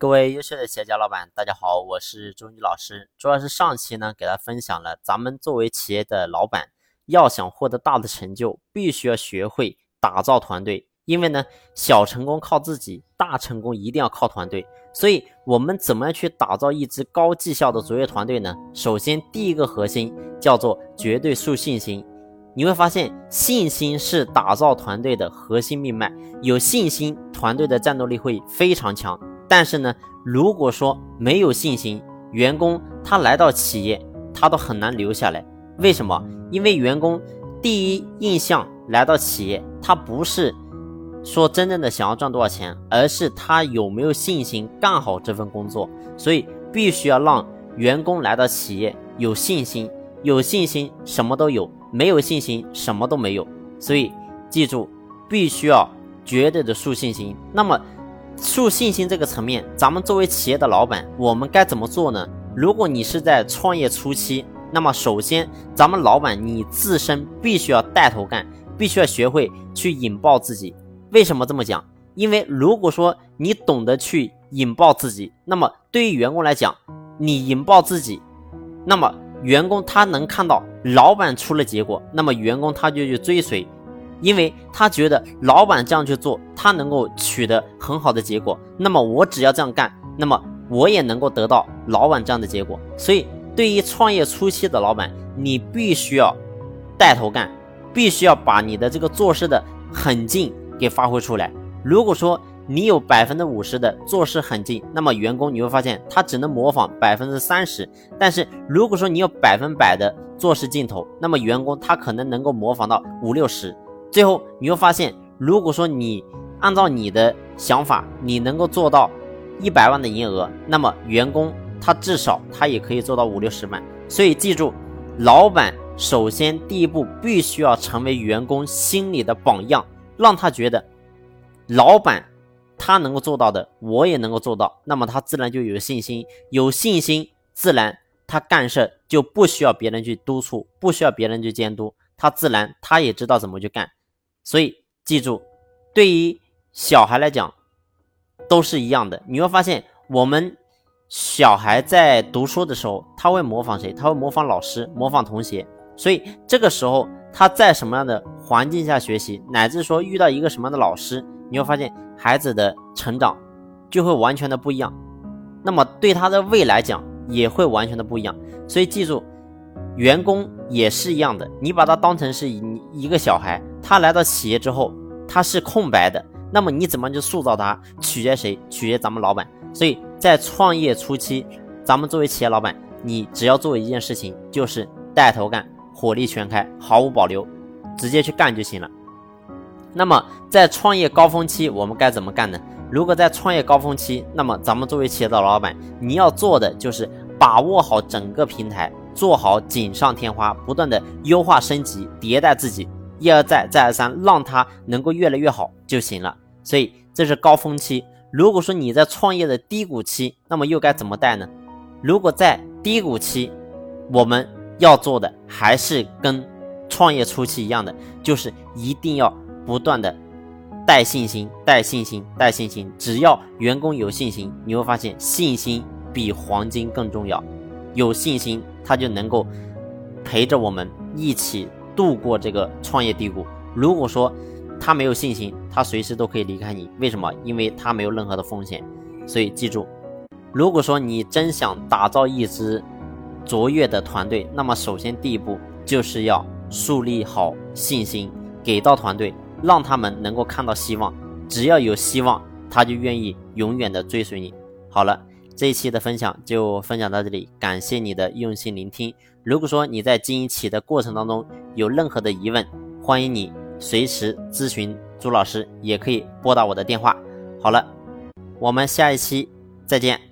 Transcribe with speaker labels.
Speaker 1: 各位优秀的企业家老板，大家好，我是周宇老师。主要是上期呢，给大家分享了咱们作为企业的老板，要想获得大的成就，必须要学会打造团队。因为呢，小成功靠自己，大成功一定要靠团队。所以，我们怎么样去打造一支高绩效的卓越团队呢？首先，第一个核心叫做绝对树信心。你会发现，信心是打造团队的核心命脉。有信心，团队的战斗力会非常强。但是呢，如果说没有信心，员工他来到企业，他都很难留下来。为什么？因为员工第一印象来到企业，他不是说真正的想要赚多少钱，而是他有没有信心干好这份工作。所以必须要让员工来到企业有信心，有信心什么都有，没有信心什么都没有。所以记住，必须要绝对的树信心。那么。树信心这个层面，咱们作为企业的老板，我们该怎么做呢？如果你是在创业初期，那么首先，咱们老板你自身必须要带头干，必须要学会去引爆自己。为什么这么讲？因为如果说你懂得去引爆自己，那么对于员工来讲，你引爆自己，那么员工他能看到老板出了结果，那么员工他就去追随。因为他觉得老板这样去做，他能够取得很好的结果，那么我只要这样干，那么我也能够得到老板这样的结果。所以，对于创业初期的老板，你必须要带头干，必须要把你的这个做事的狠劲给发挥出来。如果说你有百分之五十的做事狠劲，那么员工你会发现他只能模仿百分之三十；但是如果说你有百分百的做事劲头，那么员工他可能能够模仿到五六十。最后你会发现，如果说你按照你的想法，你能够做到一百万的营业额，那么员工他至少他也可以做到五六十万。所以记住，老板首先第一步必须要成为员工心里的榜样，让他觉得老板他能够做到的，我也能够做到，那么他自然就有信心，有信心自然他干事就不需要别人去督促，不需要别人去监督，他自然他也知道怎么去干。所以记住，对于小孩来讲，都是一样的。你会发现，我们小孩在读书的时候，他会模仿谁？他会模仿老师，模仿同学。所以这个时候，他在什么样的环境下学习，乃至说遇到一个什么样的老师，你会发现孩子的成长就会完全的不一样。那么对他的未来讲，也会完全的不一样。所以记住。员工也是一样的，你把他当成是一一个小孩，他来到企业之后，他是空白的，那么你怎么去塑造他？取决谁？取决咱们老板。所以在创业初期，咱们作为企业老板，你只要做一件事情，就是带头干，火力全开，毫无保留，直接去干就行了。那么在创业高峰期，我们该怎么干呢？如果在创业高峰期，那么咱们作为企业的老板，你要做的就是把握好整个平台。做好锦上添花，不断的优化升级迭代自己，一而再再而三，让它能够越来越好就行了。所以这是高峰期。如果说你在创业的低谷期，那么又该怎么带呢？如果在低谷期，我们要做的还是跟创业初期一样的，就是一定要不断的带信心，带信心，带信心。只要员工有信心，你会发现信心比黄金更重要。有信心，他就能够陪着我们一起度过这个创业低谷。如果说他没有信心，他随时都可以离开你。为什么？因为他没有任何的风险。所以记住，如果说你真想打造一支卓越的团队，那么首先第一步就是要树立好信心，给到团队，让他们能够看到希望。只要有希望，他就愿意永远的追随你。好了。这一期的分享就分享到这里，感谢你的用心聆听。如果说你在经营企业的过程当中有任何的疑问，欢迎你随时咨询朱老师，也可以拨打我的电话。好了，我们下一期再见。